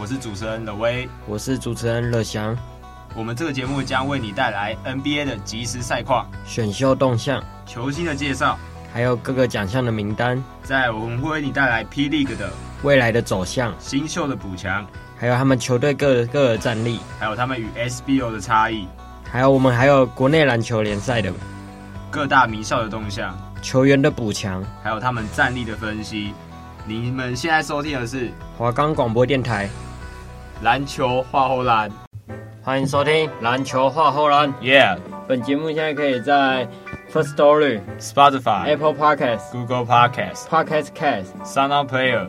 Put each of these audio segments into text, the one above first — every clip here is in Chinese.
我是主持人乐威，我是主持人乐祥。我们这个节目将为你带来 NBA 的即时赛况、选秀动向、球星的介绍，还有各个奖项的名单。在我们会为你带来 P League 的未来的走向、新秀的补强，还有他们球队各各的战力，还有他们与 SBO 的差异，还有我们还有国内篮球联赛的各大名校的动向、球员的补强，还有他们战力的分析。你们现在收听的是华冈广播电台。篮球画后篮，欢迎收听篮球画后篮。Yeah，本节目现在可以在 First Story、Spotify、Apple Podcasts、Google Podcasts、Podcast Cast、SoundOn Player，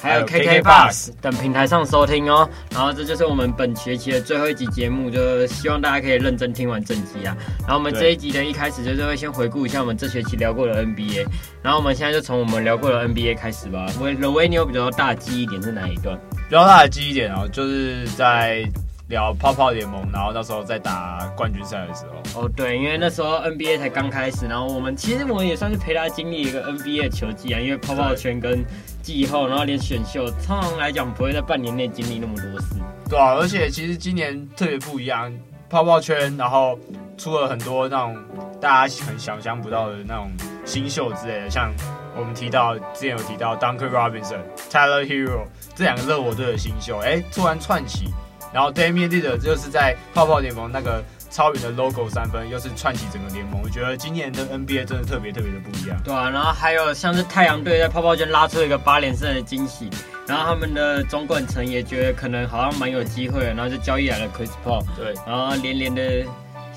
还有 KK Box 等平台上收听哦。然后这就是我们本学期的最后一集节目，就希望大家可以认真听完整集啊。然后我们这一集的一开始就是会先回顾一下我们这学期聊过的 NBA。然后我们现在就从我们聊过的 NBA 开始吧。我罗威，你有比较大记忆点是哪一段？比较大的记忆点哦，就是在聊泡泡联盟，然后那时候在打冠军赛的时候。哦，对，因为那时候 NBA 才刚开始，然后我们其实我们也算是陪他经历一个 NBA 的球季啊，因为泡泡圈跟季后，然后连选秀，通常来讲不会在半年内经历那么多事。对啊，而且其实今年特别不一样，泡泡圈然后出了很多那种大家很想象不到的那种新秀之类的，像。我们提到之前有提到 Duncan Robinson、Tyler Herro 这两个热火队的新秀，哎，突然窜起，然后 Damian Lillard 就是在泡泡联盟那个超远的 logo 三分，又是串起整个联盟。我觉得今年的 NBA 真的特别特别的不一样。对啊，然后还有像是太阳队在泡泡圈拉出一个八连胜的惊喜，然后他们的总管层也觉得可能好像蛮有机会的，然后就交易来了 Chris Paul。对，然后连连的。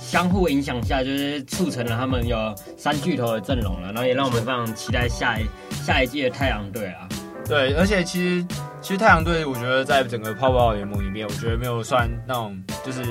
相互影响下，就是促成了他们有三巨头的阵容了，然后也让我们非常期待下一下一季的太阳队啊。对，而且其实其实太阳队，我觉得在整个泡泡联盟里面，我觉得没有算那种就是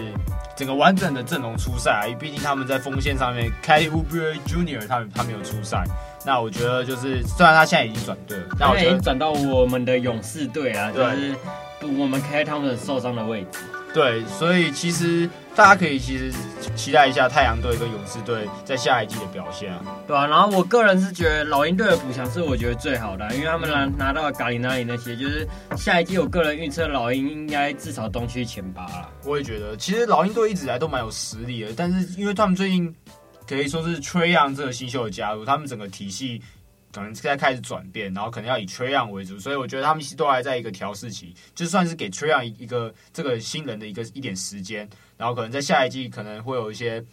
整个完整的阵容出赛啊。毕竟他们在锋线上面，Kelly Oubre Jr. 他们他没有出赛。那我觉得就是虽然他现在已经转队了，那我觉得转到我们的勇士队啊，就是补我们 Klay Thompson 受伤的位置。对，所以其实大家可以其实期待一下太阳队跟勇士队在下一季的表现啊。对啊，然后我个人是觉得老鹰队的补强是我觉得最好的，因为他们拿拿到了咖喱那里那些，就是下一季我个人预测老鹰应该至少东区前八了。我也觉得，其实老鹰队一直以来都蛮有实力的，但是因为他们最近可以说是 Trae Young 这个新秀的加入，他们整个体系。可能现在开始转变，然后可能要以 Trae Young 为主，所以我觉得他们都还在一个调试期，就算是给 Trae Young 一个这个新人的一个一点时间，然后可能在下一季可能会有一些。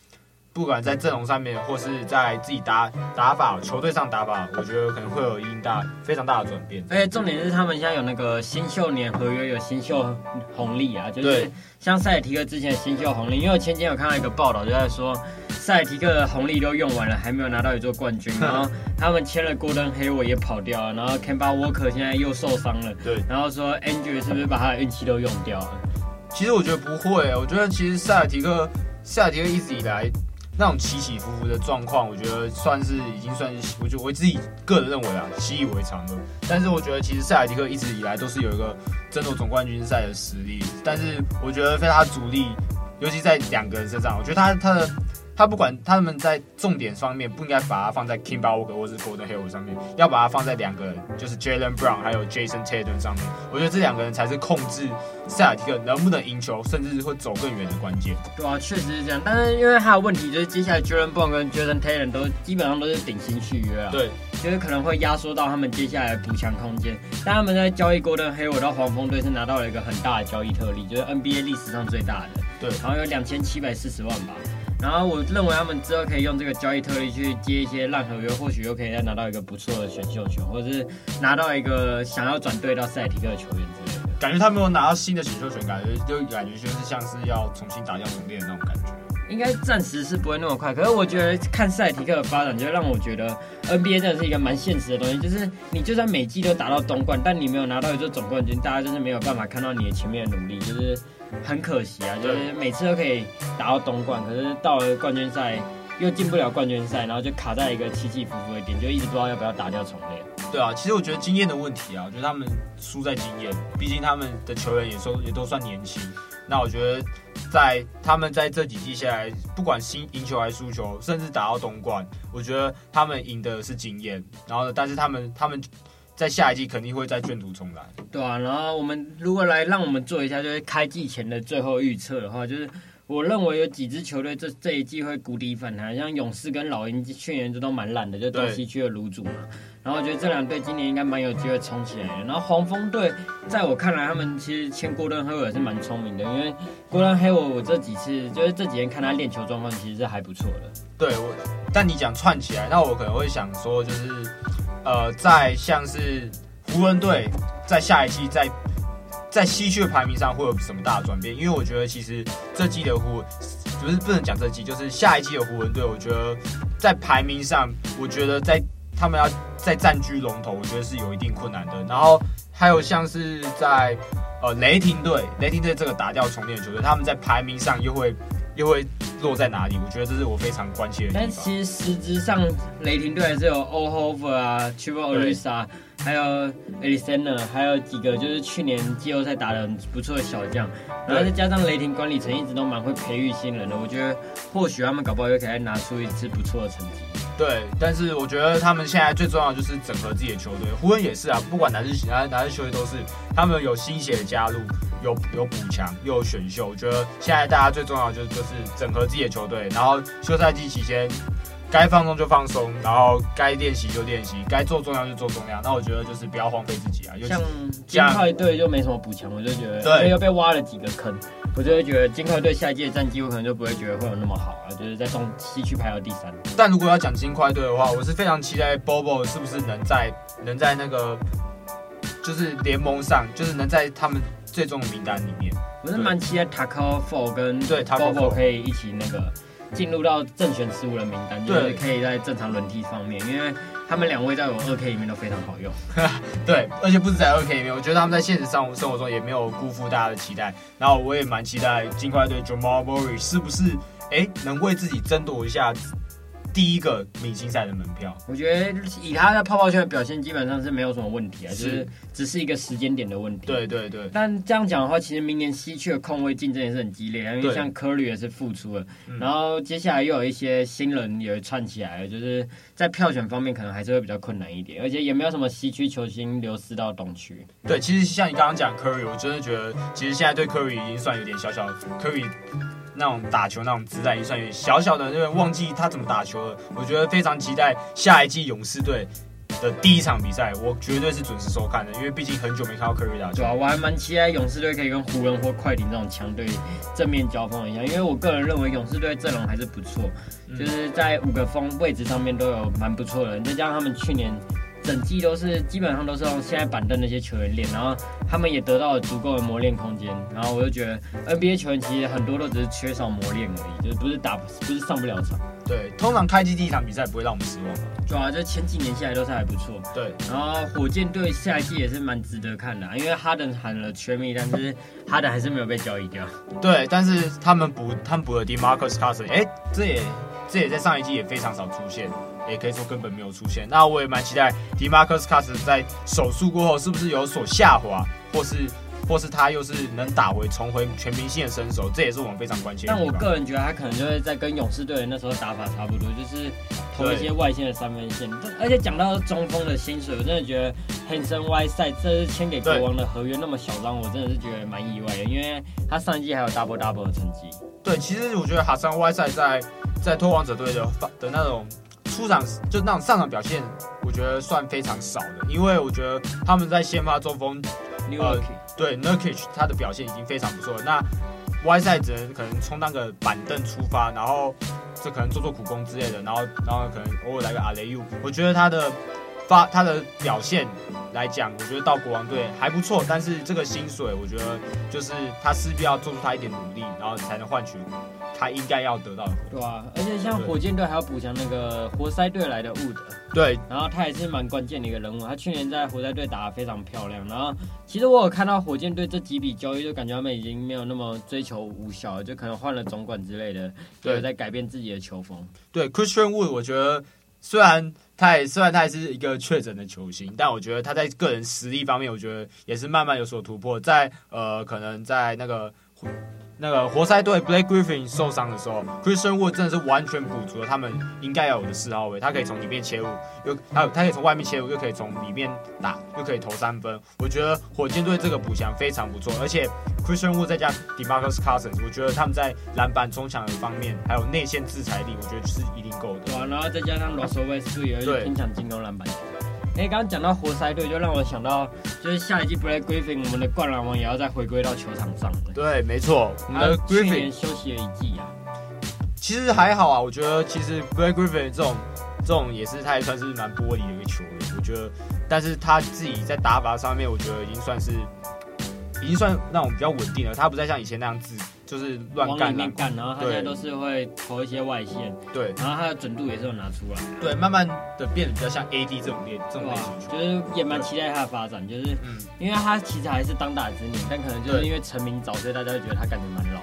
不管在阵容上面，或是在自己打打法、球队上打法，我觉得可能会有一定大、非常大的转变。而且重点是，他们现在有那个新秀年合约，有新秀红利啊，就是像塞尔提克之前的新秀红利。因为我前几天有看到一个报道，就在说塞尔提克的红利都用完了，还没有拿到一座冠军。然后他们签了 Gordon Hayward 也跑掉了，然后 Kemba Walker 现在又受伤了。对，然后说 Andrew 是不是把他的运气都用掉了？其实我觉得不会，我觉得其实塞尔提克，塞尔提克一直以来。那种起起伏伏的状况，我觉得算是已经算是，我觉得我自己个人认为啊，习以为常了。但是我觉得其实塞尔提克一直以来都是有一个争夺总冠军赛的实力，但是我觉得非他主力，尤其在两个人身上，我觉得他他的。他不管他们在重点方面，不应该把它放在 Kimba Walker 或是 Golden Hayward 上面，要把它放在两个人，就是 Jaylen Brown 还有 Jason Tatum 上面。我觉得这两个人才是控制塞尔提克能不能赢球，甚至会走更远的关键。对啊，确实是这样。但是因为他的问题就是，接下来 Jaylen Brown 跟 Jason Tatum 都基本上都是顶薪续约啊。对，就是可能会压缩到他们接下来的补强空间。但他们在交易 Golden Hayward 到黄蜂队是拿到了一个很大的交易特例，就是 NBA 历史上最大的。对，好像有两千七百四十万吧。然后我认为他们之后可以用这个交易特例去接一些烂合约，或许又可以再拿到一个不错的选秀权，或者是拿到一个想要转队到塞提克的球员之类的。感觉他没有拿到新的选秀权，感觉就感觉就是像是要重新打掉重练的那种感觉。应该暂时是不会那么快，可是我觉得看塞提克的发展，就让我觉得 NBA 真的是一个蛮现实的东西，就是你就算每季都打到东冠，但你没有拿到一座总冠军，大家就是没有办法看到你的前面的努力，就是。很可惜啊，就是每次都可以打到东冠，可是到了冠军赛又进不了冠军赛，然后就卡在一个起起伏伏的点，就一直不知道要不要打掉重练。对啊，其实我觉得经验的问题啊，我觉得他们输在经验，毕竟他们的球员也说也都算年轻。那我觉得在他们在这几季下来，不管新赢球还是输球，甚至打到东冠，我觉得他们赢的是经验。然后呢，但是他们他们。在下一季肯定会再卷土重来，对啊。然后我们如果来让我们做一下，就是开季前的最后预测的话，就是我认为有几支球队这这一季会谷底反弹，像勇士跟老鹰去年这都蛮烂的，就东西区的卤煮嘛。然后我觉得这两队今年应该蛮有机会冲起来的。然后黄蜂队在我看来，他们其实签郭顿黑沃也是蛮聪明的，因为郭顿黑沃我这几次就是这几天看他练球状况，其实是还不错的。对，我但你讲串起来，那我可能会想说就是。呃，在像是湖人队在下一季在在西区的排名上会有什么大的转变？因为我觉得其实这季的湖，不是不能讲这季，就是下一季的湖人队，我觉得在排名上，我觉得在他们要再占据龙头，我觉得是有一定困难的。然后还有像是在呃雷霆队，雷霆队这个打掉重练的球队，他们在排名上又会。又会落在哪里？我觉得这是我非常关心的地方。但其实实质上，雷霆队还是有 Al Horford 啊，Trevor Ariza，还有 e l i s a n d e r 还有几个就是去年季后赛打得很不错的小将。然后再加上雷霆管理层一直都蛮会培育新人的，我觉得或许他们搞不好又可以拿出一次不错的成绩。对，但是我觉得他们现在最重要的就是整合自己的球队。湖人也是啊，不管哪支哪哪支球队都是，他们有新血的加入，有有补强，又有选秀。我觉得现在大家最重要的就是就是整合自己的球队，然后休赛季期间该放松就放松，然后该练习就练习，该做重量就做重量。那我觉得就是不要荒废自己啊。像金块队就没什么补强，我就觉得对，又被挖了几个坑。我就会觉得金块队下一届战绩，我可能就不会觉得会有那么好啊，就是在东西区排到第三。但如果要讲金块队的话，我是非常期待 Bobo 是不是能在能在那个就是联盟上，就是能在他们最终的名单里面。我是蛮期待 Tacko Four 跟 Bobo 可以一起那个进入到正选十五人名单，就是可以在正常轮替方面，因为。他们两位在我二 K 里面都非常好用，对，而且不止在二 K 里面，我觉得他们在现实上生活中也没有辜负大家的期待。然后我也蛮期待金块队 Jamal Murray 是不是哎能为自己争夺一下。第一个明星赛的门票，我觉得以他的泡泡圈的表现，基本上是没有什么问题啊，是就是只是一个时间点的问题。对对对。但这样讲的话，其实明年西区的控卫竞争也是很激烈，因为像 Curry 也是复出了，然后接下来又有一些新人也串起来了，就是在票选方面可能还是会比较困难一点，而且也没有什么西区球星流失到东区。对，其实像你刚刚讲 Curry，我真的觉得其实现在对 Curry 已经算有点小小的 Curry。那种打球那种姿态也算有点小小的，因为忘记他怎么打球了。我觉得非常期待下一季勇士队的第一场比赛，我绝对是准时收看的，因为毕竟很久没看到库里打球。对啊，我还蛮期待勇士队可以跟湖人或快艇这种强队正面交锋一下，因为我个人认为勇士队阵容还是不错，就是在五个锋位置上面都有蛮不错的人，再加上他们去年。整季都是基本上都是用现在板凳那些球员练，然后他们也得到了足够的磨练空间，然后我就觉得 NBA 球员其实很多都只是缺少磨练而已，就是不是打不是上不了场。对，通常开机第一场比赛不会让我们失望。主要就前几年下来都是还不错。对，然后火箭队下一季也是蛮值得看的，因为哈登喊了全密，但是哈登还是没有被交易掉。对，但是他们补他们补了 DeMarcus Cousins，哎，这也这也在上一季也非常少出现。也可以说根本没有出现。那我也蛮期待 DeMarcus Cousins 在手术过后是不是有所下滑，或是或是他又是能打回重回全明星的身手，这也是我们非常关切的。但我个人觉得他可能就会在跟勇士队那时候打法差不多，就是投一些外线的三分线。而且讲到中锋的薪水，我真的觉得 Hanson Whiteside 这是签给国王的合约那么小张，我真的是觉得蛮意外的，因为他上一季还有 double double 的成绩。对，其实我觉得 Hassan Whiteside 在在拓荒者队的的那种。出场就那种上场表现，我觉得算非常少的，因为我觉得他们在先发中锋，呃，对 Nurkic 他的表现已经非常不错了。那 Whiteside 只能可能充当个板凳出发，然后这可能做做苦工之类的，然后然后可能偶尔来个阿雷 u。我觉得他的发他的表现来讲，我觉得到国王队还不错，但是这个薪水，我觉得就是他势必要做出他一点努力，然后才能换取他应该要得到的。对啊，而且像火箭队还要补强那个活塞队来的 Wood，对，然后他也是蛮关键的一个人物。他去年在活塞队打得非常漂亮。然后其实我有看到火箭队这几笔交易，就感觉他们已经没有那么追求无效了，就可能换了总管之类的，对，在改变自己的球风。对，Christian Wood，我觉得虽然他也虽然他也是一个确诊的球星，但我觉得他在个人实力方面，我觉得也是慢慢有所突破。在呃，可能在那个。那个活塞队 Blake Griffin 受伤的时候，Christian Wood 真的是完全补足了他们应该要有的四号位。他可以从里面切入，又还有他可以从外面切入，又可以从里面打，又可以投三分。我觉得火箭队这个补强非常不错，而且 Christian Wood 再加 DeMarcus Cousins，我觉得他们在篮板、冲抢的方面，还有内线制裁力，我觉得是一定够的。对啊，然后再加上 Russell Westbrook 也会拼抢进攻篮板。哎，刚刚讲到活塞队，就让我想到，就是下一季 Blake Griffin，我们的灌篮王也要再回归到球场上了。对，没错，我们的 Griffin 休息了一季啊。其实还好啊，我觉得其实 Blake Griffin 这种这种也是，他也算是蛮玻璃的一个球员。我觉得，但是他自己在打法上面，我觉得已经算是，已经算那种比较稳定了。他不再像以前那样子。就是乱干，里面干，然后他现在都是会投一些外线，对，然后他的准度也是有拿出来，对，慢慢的变得比较像 AD 这种类这种类型，就是也蛮期待他的发展，就是，嗯，因为他其实还是当打之年，但可能就是因为成名早，所以大家会觉得他感觉蛮老。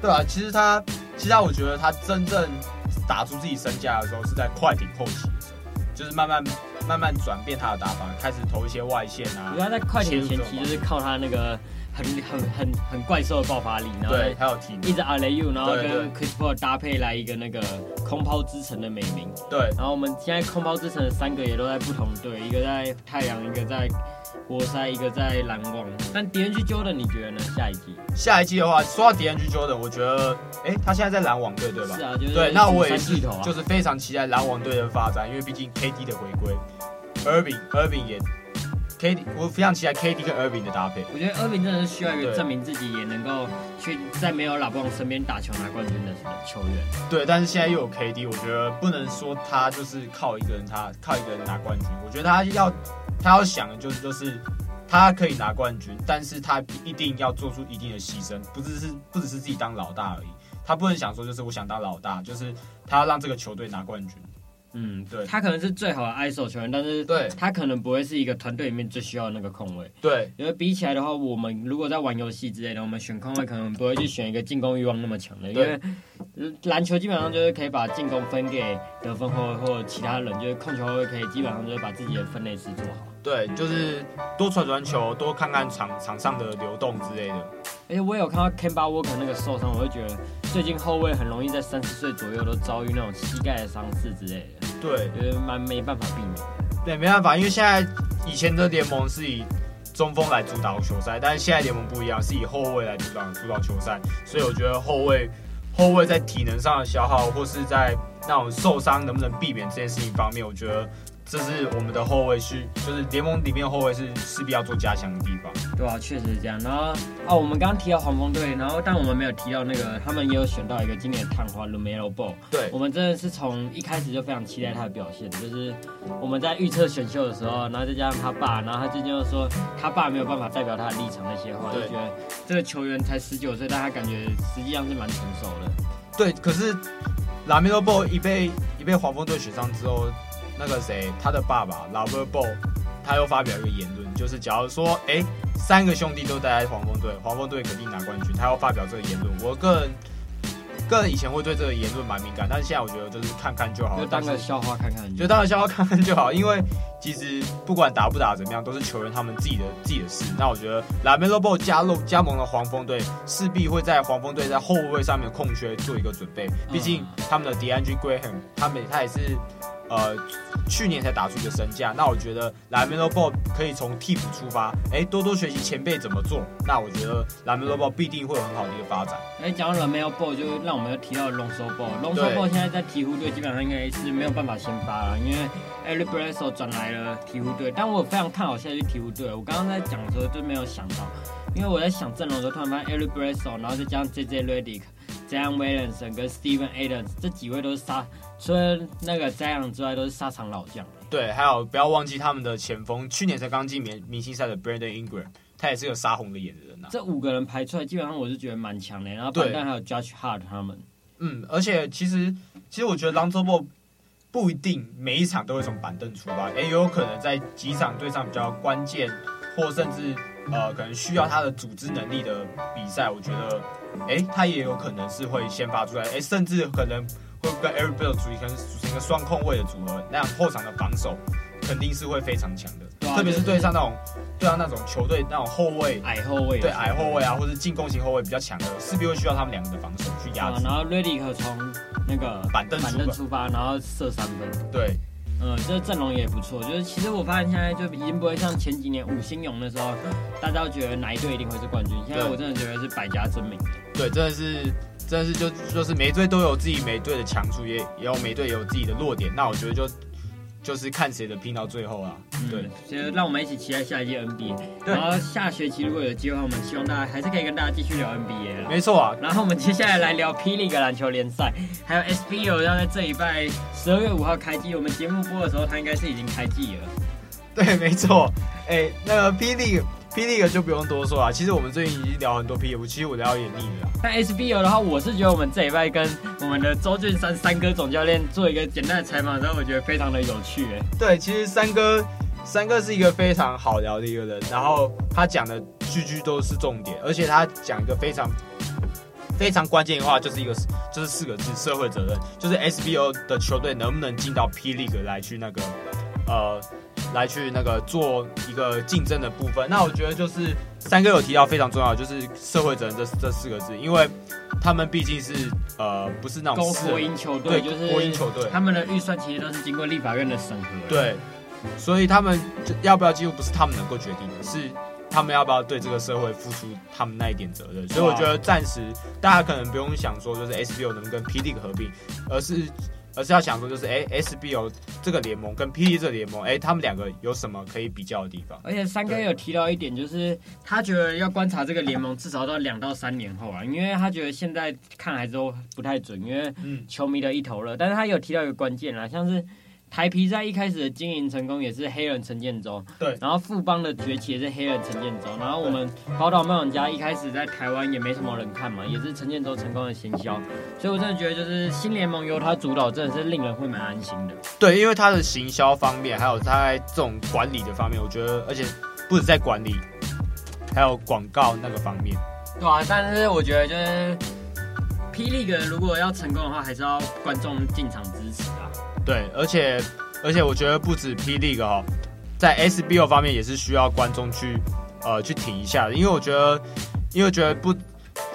对啊，其实他，其实我觉得他真正打出自己身价的时候是在快艇后期的时候，就是慢慢慢慢转变他的打法，开始投一些外线啊。因为他在快艇前期就是靠他那个。很很很很怪兽的爆发力，然后对，还有体一直阿雷 u，然后跟 Chris Paul 搭配来一个那个空抛之城的美名。对，然后我们现在空抛之城的三个也都在不同队，一个在太阳，一个在活塞，一个在篮网。但 DeAndre Jordan 你觉得呢？下一季？下一季的话，说到 DeAndre Jordan，我觉得，哎，他现在在篮网队对吧？是啊，就是对。那我也是，就是非常期待篮网队的发展，因为毕竟 KD 的回归，Irving，Irving 也。K D，我非常期待 K D 跟 Irving 的搭配。我觉得 Irving 真的是需要一个证明自己，也能够去在没有老布朗身边打球拿冠军的球员。对，但是现在又有 K D，我觉得不能说他就是靠一个人，他靠一个人拿冠军。我觉得他要他要想的就是就是他可以拿冠军，但是他一定要做出一定的牺牲，不只是不只是自己当老大而已。他不能想说就是我想当老大，就是他要让这个球队拿冠军。嗯，对，他可能是最好的 ISO 球员，但是对他可能不会是一个团队里面最需要的那个控卫。对，因为比起来的话，我们如果在玩游戏之类的，我们选控卫可能不会去选一个进攻欲望那么强的，因为篮球基本上就是可以把进攻分给得分后卫或其他人，就是控球后卫可以基本上就是把自己的分内事做好。对，就是多传传球，多看看场场上的流动之类的。而且我也有看到 Kemba Walker 那个受伤，我会觉得最近后卫很容易在三十岁左右都遭遇那种膝盖的伤势之类的。对，觉得蛮没办法避免。对，没办法，因为现在以前的联盟是以中锋来主导球赛，但是现在联盟不一样，是以后卫来主导主导球赛，所以我觉得后卫后卫在体能上的消耗，或是在那种受伤能不能避免这件事情方面，我觉得。这是我们的后卫是，就是联盟里面的后卫是势必要做加强的地方。对啊，确实是这样。然后哦，我们刚刚提到黄蜂队，然后但我们没有提到那个，他们也有选到一个今年的探花 LaMelo Ball。对，我们真的是从一开始就非常期待他的表现。就是我们在预测选秀的时候，然后再加上他爸，然后他最近又说他爸没有办法代表他的立场那些话，就觉得这个球员才十九岁，但他感觉实际上是蛮成熟的。对，可是 LaMelo Ball 一被一被黄蜂队选上之后。那个谁，他的爸爸 LaVar Ball，他又发表一个言论，就是假如说，哎、欸，三个兄弟都待在黄蜂队，黄蜂队肯定拿冠军。他要发表这个言论，我个人，个人以前会对这个言论蛮敏感，但是现在我觉得就是看看就好，就当个笑话看看，就当个笑话看看就好。因为其实不管打不打怎么样，都是球员他们自己的自己的事。那我觉得 LaMelo Ball 加入加盟了黄蜂队，势必会在黄蜂队在后卫上面的空缺做一个准备。毕竟他们的 DeAndre Graham，他们他也是。呃，去年才打出一个身价，那我觉得 LaMelo Ball 可以从替补出发，哎、欸，多多学习前辈怎么做。那我觉得 LaMelo Ball 必定会有很好的一个发展。哎、欸，讲到 LaMelo Ball，就让我们又提到 Lonzo Ball。Lonzo Ball 现在在鹈鹕队基本上应该是没有办法先发了，因为 Eric Bledsoe 转来了鹈鹕队。但我非常看好下去鹈鹕队。我刚刚在讲的时候就没有想到，因为我在想阵容的时候，突然发现 Eric Bledsoe，然后再加上 JJ Redick。Zion Williamson 跟 Steven Adams 这几位都是杀，除了那个 Zion 之外，都是沙场老将。对，还有不要忘记他们的前锋，去年才刚进明明星赛的 Brandon Ingram，他也是个杀红了眼的人呐、啊。这五个人排出来，基本上我是觉得蛮强的。然后板凳还有 Judge Hard 他们。嗯，而且其实其实我觉得 Lonzo Ball 不一定每一场都会从板凳出发，也有可能在几场对上比较关键，或甚至呃可能需要他的组织能力的比赛，我觉得哎他也有可能是会先发出来，哎甚至可能会跟 Eric Bledsoe 组成组成一个双控位的组合，那样后场的防守肯定是会非常强的。特别是对上那种，对上那种球队那种后卫矮后卫，对矮后卫啊，或者进攻型后卫比较强的，势必会需要他们两个的防守去压制。然后 Redick 从那个板凳板凳出发，然后射三分。对，嗯，这阵容也不错。就是其实我发现现在就已经不会像前几年五星勇的时候，大家都觉得哪一队一定会是冠军。现在我真的觉得是百家争鸣。对，真的是，真的是就就是每队都有自己每队的强处，也也有每队有自己的弱点。那我觉得就。就是看谁的拼到最后啊！对，所以让我们一起期待下一届 NBA。对然后下学期如果有机会，我们希望大家还是可以跟大家继续聊 NBA 没错啊。然后我们接下来来聊 P. League 篮球联赛，还有 SBL 要在这礼拜十二月五号开机。我们节目播的时候，它应该是已经开机了。对，没错。哎、欸，那个 P. League。P. League 就不用多说了，其实我们最近已经聊很多 P. League，其实我聊有点腻了。但 SBO 的话，我是觉得我们这礼拜跟我们的周俊山三哥总教练做一个简单的采访，然后我觉得非常的有趣。哎，对，其实三哥三哥是一个非常好聊的一个人，然后他讲的句句都是重点，而且他讲一个非常非常关键的话，就是一个就是四个字：社会责任。就是 SBO 的球队能不能进到 P. League 来去那个呃。来去那个做一个竞争的部分，那我觉得就是三哥有提到非常重要，就是社会责任这这四个字，因为他们毕竟是呃不是那种国营球队，就是国营球队，他们的预算其实都是经过立法院的审核，对，所以他们就要不要进入不是他们能够决定的，是他们要不要对这个社会付出他们那一点责任，所以我觉得暂时大家可能不用想说就是 SBO 能跟 P. League 合并，而是。而是要想说，就是哎，SBO 这个联盟跟 P. League 这个联盟，哎，他们两个有什么可以比较的地方？而且三哥有提到一点，就是他觉得要观察这个联盟至少到两到三年后啊，因为他觉得现在看还是都不太准，因为球迷的一头热。但是他有提到一个关键啊，像是。台皮在一开始的经营成功也是黑人陈建州，对，然后富邦的崛起也是黑人陈建州，然后我们宝岛梦想家一开始在台湾也没什么人看嘛，也是陈建州成功的行销，所以我真的觉得就是新联盟由他主导，真的是令人会蛮安心的。对，因为他的行销方面，还有他在这种管理的方面，我觉得，而且不止在管理，还有广告那个方面，对啊，但是我觉得就是霹雳哥如果要成功的话，还是要观众进场支持啊。对，而且而且我觉得不止 P League 哦，在 SBO 方面也是需要观众去呃去挺一下的，因为我觉得，因为我觉得不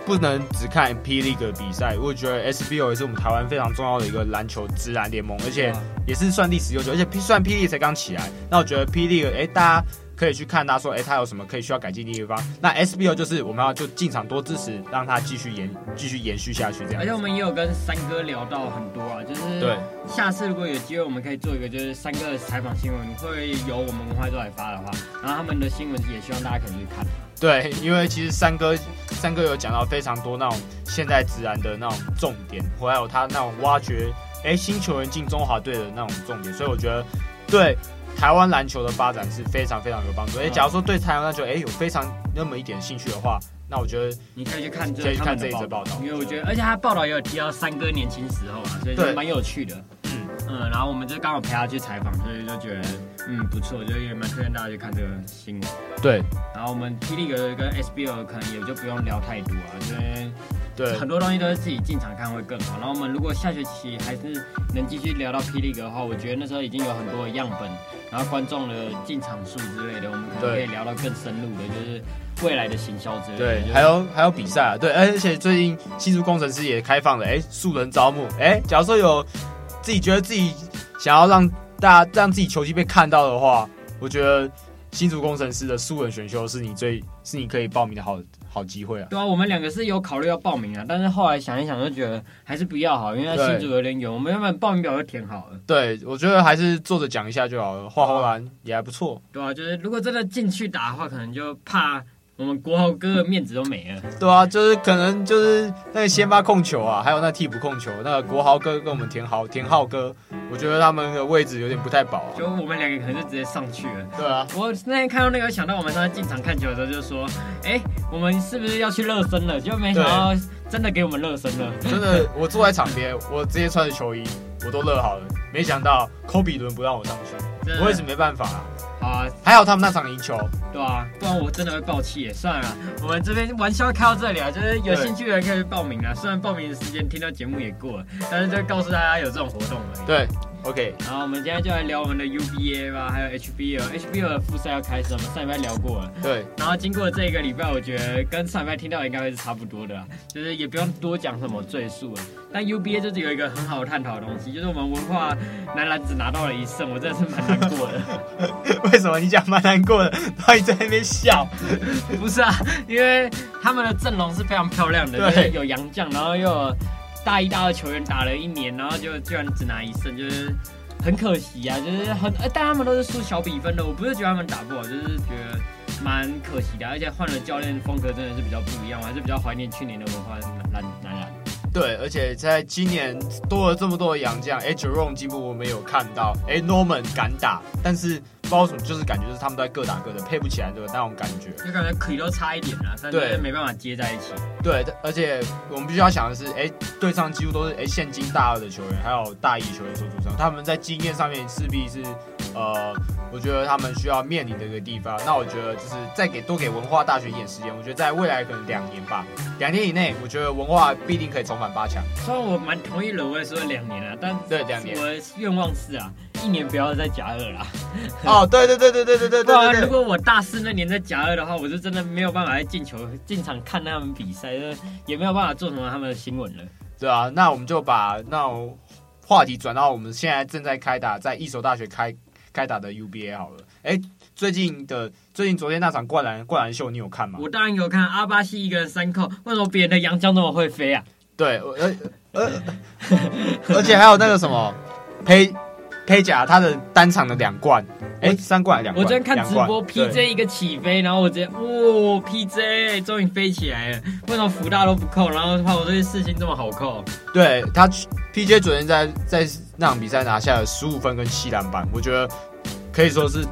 不能只看 P League 的比赛，我觉得 SBO 也是我们台湾非常重要的一个篮球职篮联盟，而且也是算历史悠久，而且算 P League 才刚起来，那我觉得 P League 哎大家。可以去看他说，哎、欸，他有什么可以需要改进的地方？那 SBL 就是我们要就进场多支持，让他继续延继续延续下去这样。而且我们也有跟三哥聊到很多啊，就是对，下次如果有机会，我们可以做一个就是三哥的采访新闻，会由我们文化周来发的话，然后他们的新闻也希望大家可以去看。对，因为其实三哥三哥有讲到非常多那种现在自然的那种重点，还有他那种挖掘哎、欸、新球员进中华队的那种重点，所以我觉得对。台湾篮球的发展是非常非常有帮助。哎，假如说对台湾篮球哎有非常那么一点兴趣的话，那我觉得你可以去看这可以看这一则报道，因为我觉得，而且他报道也有提到三哥年轻时候啊，所以就蛮有趣的。嗯嗯，然后我们就刚好陪他去采访，所以就觉得嗯不错，就也蛮推荐大家去看这个新闻。对，然后我们 P League 跟 SBL 可能也就不用聊太多啊，因为。对，很多东西都是自己进场看会更好。然后我们如果下学期还是能继续聊到 P League 的话，我觉得那时候已经有很多的样本，然后观众的进场数之类的，我们可能可以聊到更深入的，就是未来的行销之类的。对，还有还有比赛啊，对，而且最近新竹工程师也开放了，哎，素人招募，哎，假如说有自己觉得自己想要让大家让自己球技被看到的话，我觉得新竹工程师的素人选秀是你最是你可以报名的好。好机会啊！对啊，我们两个是有考虑要报名啊，但是后来想一想，就觉得还是不要好，因为新竹有点远，我们要不然报名表就填好了。对，我觉得还是坐着讲一下就好了，画花篮也还不错。对啊，就是如果真的进去打的话，可能就怕。我们国豪哥的面子都没了。对啊，就是可能就是那个先发控球啊，还有那替补控球，那个国豪哥跟我们田豪田浩哥，我觉得他们的位置有点不太保啊。就我们两个可能就直接上去了。对啊，我那天看到那个，想到我们上次进场看球的时候，就说，哎，我们是不是要去热身了？就没想到真的给我们热身了。真的，我坐在场边，我直接穿着球衣，我都热好了。没想到科比伦不让我上去，我也是没办法啊。好啊，还好他们那场赢球，对啊，不然我真的会爆气耶。算了，我们这边玩笑开到这里啊，就是有兴趣的人可以去报名啊。虽然报名的时间听到节目也过了，但是就告诉大家有这种活动而已。对。OK，然后我们今天就来聊我们的 UBA 吧，还有 HBL，HBL 的复赛要开始，我们上礼拜聊过了。对。然后经过这一个礼拜，我觉得跟上礼拜听到的应该会是差不多的啦，就是也不用多讲什么赘述了。但 UBA 就是有一个很好的探讨的东西，就是我们文化男篮只拿到了一胜，我真的是蛮难过的。为什么你讲蛮难过的？他一直在那边笑。不是啊，因为他们的阵容是非常漂亮的，就是有洋将，然后又有。大一、大二球员打了一年，然后就居然只拿一胜，就是很可惜啊！就是很，但他们都是输小比分的。我不是觉得他们打不好，就是觉得蛮可惜的。而且换了教练，风格真的是比较不一样，我还是比较怀念去年的文化男男篮。对，而且在今年多了这么多的洋将，哎，Jerome 进步我没有看到，哎，Norman 敢打，但是。不知道什么，就是感觉就是他们都在各打各的，配不起来的那种感觉，就感觉可以都差一点啦，但是没办法接在一起。对，而且我们必须要想的是，哎，对上几乎都是哎现今大二的球员，还有大一球员所组成，他们在经验上面势必是，呃，我觉得他们需要面临的一个地方。那我觉得就是再给多给文化大学一点时间，我觉得在未来可能两年吧，两年以内，我觉得文化必定可以重返八强。虽然我蛮同意了，我也说两年了，但对两年，我的愿望是啊。一年不要再甲二啦！哦，对对对对对对对对，对。如果我大四那年在甲二的话，我就真的没有办法再进球进场看他们比赛，也没有办法做什么他们的新闻了。对啊，那我们就把那种话题转到我们现在正在开打在一所大学开开打的 UBA 好了。哎，最近的最近昨天那场灌篮灌篮秀你有看吗？我当然有看，阿巴西一个人三扣，为什么别人的洋将那么会飞啊？对，而而 而且还有那个什么呸。K 甲他的单场的两冠，哎、欸，三冠两冠。我昨天看直播，PJ 一个起飞，然后我直接，哇、哦，PJ 终于飞起来了。为什么福大都不扣？然后怕我这些事情这么好扣？对他，PJ 昨天在在那场比赛拿下了十五分跟七篮板，我觉得可以说是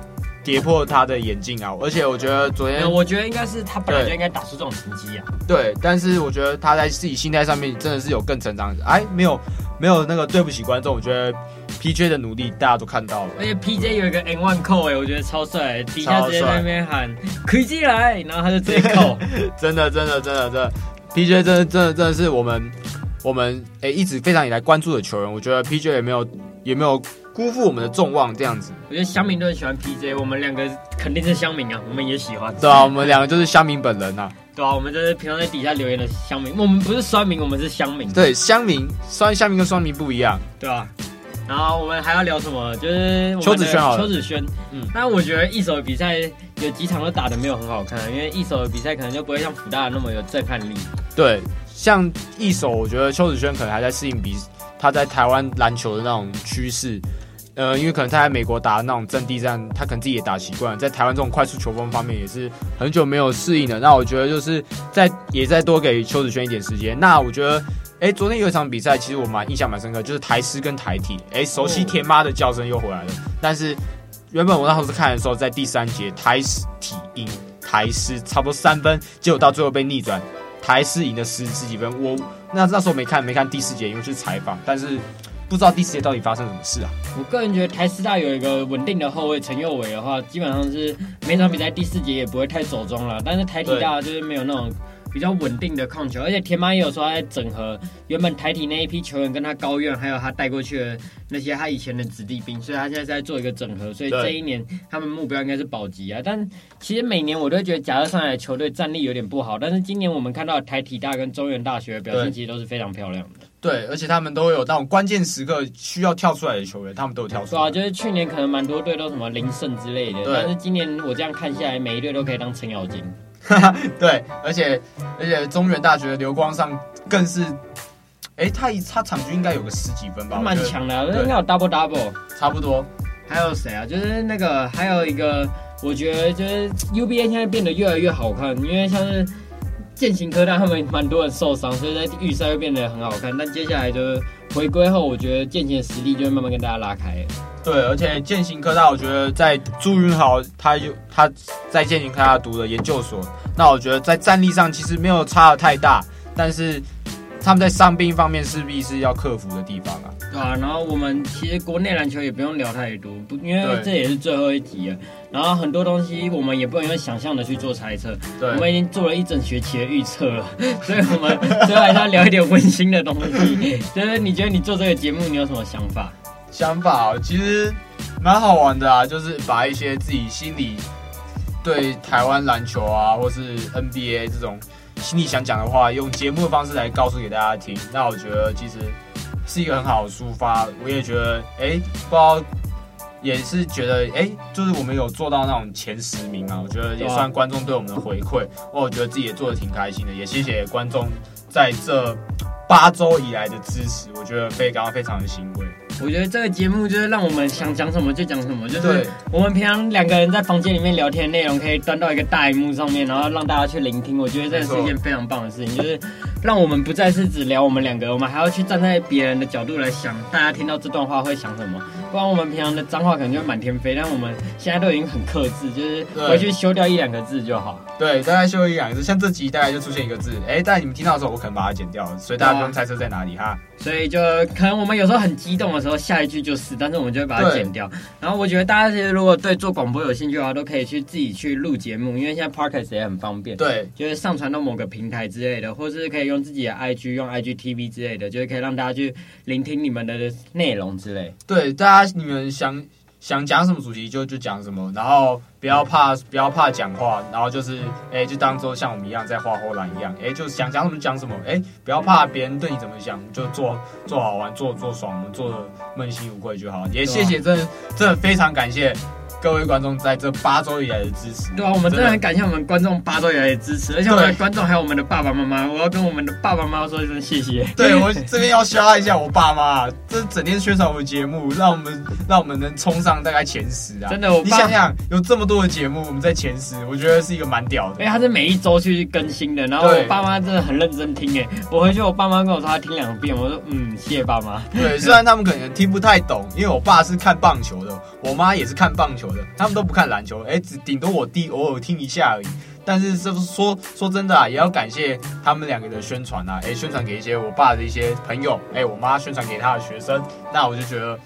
跌破他的眼镜啊。而且我觉得昨天，我觉得应该是他本来就应该打出这种成绩啊。对，但是我觉得他在自己心态上面真的是有更成长。哎，没有没有那个对不起观众，我觉得。PJ 的努力大家都看到了，而且 PJ 有一个 N one 扣哎，我觉得超帅，底下直接在那边喊可以进来，然后他就直接扣，真的真的真的真的，PJ 真的真的真的是我们我们哎、欸、一直非常以来关注的球员，我觉得 PJ 也没有也没有辜负我们的众望这样子。我觉得乡民都很喜欢 PJ，我们两个肯定是乡民啊，我们也喜欢。对啊，我们两个就是乡民本人呐、啊。对啊，我们就是平常在底下留言的乡民，我们不是酸民，我们是乡民。对，乡民酸乡民跟酸民不一样，对啊。然后我们还要聊什么？就是邱子轩好了。邱子轩，嗯，但我觉得一手的比赛有几场都打得没有很好看，因为一手的比赛可能就不会像辅大那么有震撼力。对，像一手，我觉得邱子轩可能还在适应比他在台湾篮球的那种趋势。呃，因为可能他在美国打的那种阵地战，他可能自己也打习惯了，在台湾这种快速球风方面也是很久没有适应了。那我觉得就是再也再多给邱子轩一点时间。那我觉得。哎，昨天有一场比赛，其实我蛮印象蛮深刻，就是台师跟台体。哎，熟悉天妈的叫声又回来了。但是原本我那时候是看的时候，在第三节台师体赢台师差不多三分，结果到最后被逆转，台师赢了十十几分。我那那时候没看没看第四节，因为是采访，但是不知道第四节到底发生什么事啊。我个人觉得台师大有一个稳定的后卫陈佑伟的话，基本上是每场比赛第四节也不会太走中了。但是台体大就是没有那种。比较稳定的控球，而且田妈也有说他在整合原本台体那一批球员，跟他高院，还有他带过去的那些他以前的子弟兵，所以他现在在做一个整合，所以这一年他们目标应该是保级啊。但其实每年我都觉得假二上来的球队战力有点不好，但是今年我们看到台体大跟中原大学的表现其实都是非常漂亮的。对，而且他们都有那种关键时刻需要跳出来的球员，他们都有跳出来。对啊，就是去年可能蛮多队都什么林胜之类的，但是今年我这样看下来，每一队都可以当程咬金。对，而且而且中原大学的刘光上更是，哎，他一他场均应该有个十几分吧，蛮强的，应该有 double double，差不多。还有谁啊？就是那个还有一个，我觉得就是 UBA 现在变得越来越好看，因为像是剑行科大他们蛮多人受伤，所以在预赛会变得很好看。但接下来就是回归后，我觉得剑行的实力就会慢慢跟大家拉开。对，而且健行科大，我觉得在朱云豪，他有他在健行科大读的研究所，那我觉得在战力上其实没有差的太大，但是他们在伤病方面势必是要克服的地方啊。对啊，然后我们其实国内篮球也不用聊太多，不，因为这也是最后一集了。然后很多东西我们也不能用想象的去做猜测，对，我们已经做了一整学期的预测了，所以我们最后还是要聊一点温馨的东西。就是你觉得你做这个节目，你有什么想法？想法其实蛮好玩的啊，就是把一些自己心里对台湾篮球啊，或是 NBA 这种心里想讲的话，用节目的方式来告诉给大家听。那我觉得其实是一个很好的抒发。我也觉得，哎、不知道。也是觉得，哎、就是我们有做到那种前十名啊，我觉得也算观众对我们的回馈。我我觉得自己也做的挺开心的，也谢谢观众在这八周以来的支持，我觉得非常非常的欣慰。我觉得这个节目就是让我们想讲什么就讲什么，就是我们平常两个人在房间里面聊天的内容，可以端到一个大荧幕上面，然后让大家去聆听。我觉得这是一件非常棒的事情，就是让我们不再是只聊我们两个，我们还要去站在别人的角度来想，大家听到这段话会想什么。不然我们平常的脏话可能就会满天飞，但我们现在都已经很克制，就是回去修掉一两个字就好。对，大概修一两个字，像这集大概就出现一个字，哎，但你们听到的时候，我可能把它剪掉了，所以大家不用猜测在哪里哈。所以就可能我们有时候很激动的时候，下一句就是，但是我们就会把它剪掉。然后我觉得大家其实如果对做广播有兴趣的话，都可以去自己去录节目，因为现在 Podcast 也很方便。对，就是上传到某个平台之类的，或是可以用自己的 IG 用 IGTV 之类的，就是可以让大家去聆听你们的内容之类。对，大家你们想。想讲什么主题就就讲什么，然后不要怕不要怕讲话，然后就是哎、欸，就当做像我们一样在画后栏一样，哎、欸，就想讲什么讲什么，哎、欸，不要怕别人对你怎么想，就做做好玩，做做爽，我们做的问心无愧就好。也谢谢，真的真的非常感谢。各位观众在这八周以来的支持，对啊，我们真的很感谢我们观众八周以来的支持，而且我们的观众还有我们的爸爸妈妈，我要跟我们的爸爸妈妈说一声谢谢。对，我这边要刷一下我爸妈，这整天宣传我们节目，让我们让我们能冲上大概前十啊！真的，我你想想，有这么多的节目，我们在前十，我觉得是一个蛮屌的。因为他是每一周去更新的，然后我爸妈真的很认真听哎。我回去我爸妈跟我说他听两遍，我说嗯，谢谢爸妈。对，虽然他们可能听不太懂，因为我爸是看棒球的，我妈也是看棒球他们都不看篮球，哎，只顶多我弟偶尔听一下而已。但是这说说真的啊，也要感谢他们两个的宣传啊，哎，宣传给一些我爸的一些朋友，哎，我妈宣传给他的学生，那我就觉得。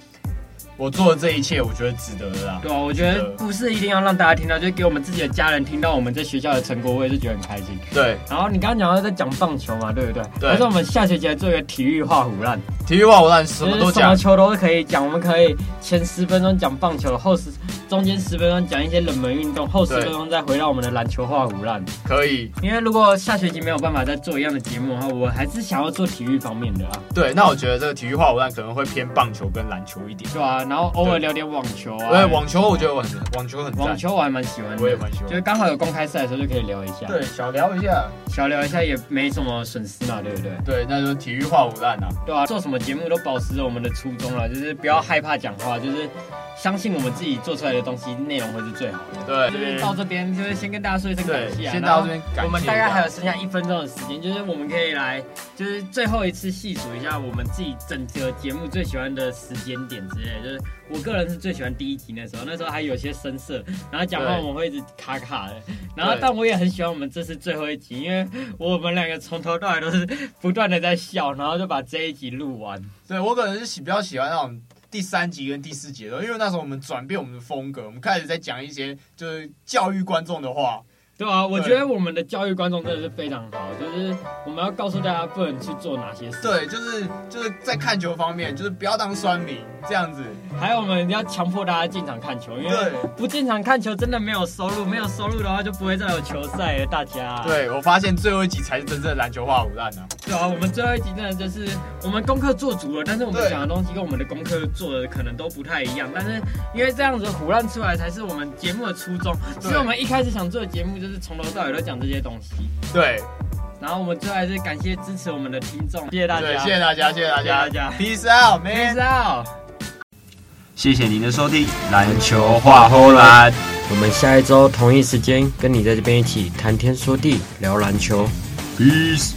我做的这一切，我觉得值得的啦。对啊，我觉得不是一定要让大家听到，就给我们自己的家人听到我们在学校的成果，我也是觉得很开心。对。然后你刚刚讲到在讲棒球嘛，对不对？对。但是我们下学期来做一个体育画虎烂。体育画虎烂，什么都讲。什么球都可以讲，我们可以前十分钟讲棒球，后十中间十分钟讲一些冷门运动，后十分钟再回到我们的篮球画虎烂。可以。因为如果下学期没有办法再做一样的节目的话，我还是想要做体育方面的啊。对，那我觉得这个体育画虎烂可能会偏棒球跟篮球一点。对啊，然后偶尔聊点。网球啊，对，网球我觉得我很网球很网球我还蛮喜欢的，我也蛮喜欢，就是刚好有公开赛的时候就可以聊一下，对，小聊一下，小聊一下也没什么损失嘛，对不对？对，那就体育化无烂啊，对啊，做什么节目都保持着我们的初衷了，就是不要害怕讲话，就是。相信我们自己做出来的东西内容会是最好的。对，就是到这边，就是先跟大家说一声感谢啊。先到这边感谢，我们大概还有剩下一分钟的时间，就是我们可以来，就是最后一次细数一下我们自己整个节目最喜欢的时间点之类。就是我个人是最喜欢第一集那时候，那时候还有些声涩，然后讲话我们会一直卡卡的。然后，但我也很喜欢我们这次最后一集，因为我们两个从头到尾都是不断的在笑，然后就把这一集录完。对，我可能是喜比较喜欢那种。第三集跟第四集的，因为那时候我们转变我们的风格，我们开始在讲一些就是教育观众的话。对啊，我觉得我们的教育观众真的是非常好，就是我们要告诉大家不能去做哪些事。对，就是就是在看球方面，就是不要当酸民这样子。还有我们要强迫大家进场看球，因为不进场看球真的没有收入，没有收入的话就不会再有球赛了。大家，对，我发现最后一集才是真正的篮球化虎烂啊。对啊，我们最后一集真的就是我们功课做足了，但是我们讲的东西跟我们的功课做的可能都不太一样。但是因为这样子虎烂出来才是我们节目的初衷，所以我们一开始想做的节目就是从头到尾都讲这些东西。对，然后我们最后还是感谢支持我们的听众，谢谢大家，谢谢大家，谢谢大家，大家，Peace out，man，Peace out，谢谢您的收听，篮球话后篮，我们下一周同一时间跟你在这边一起谈天说地聊篮球，Peace。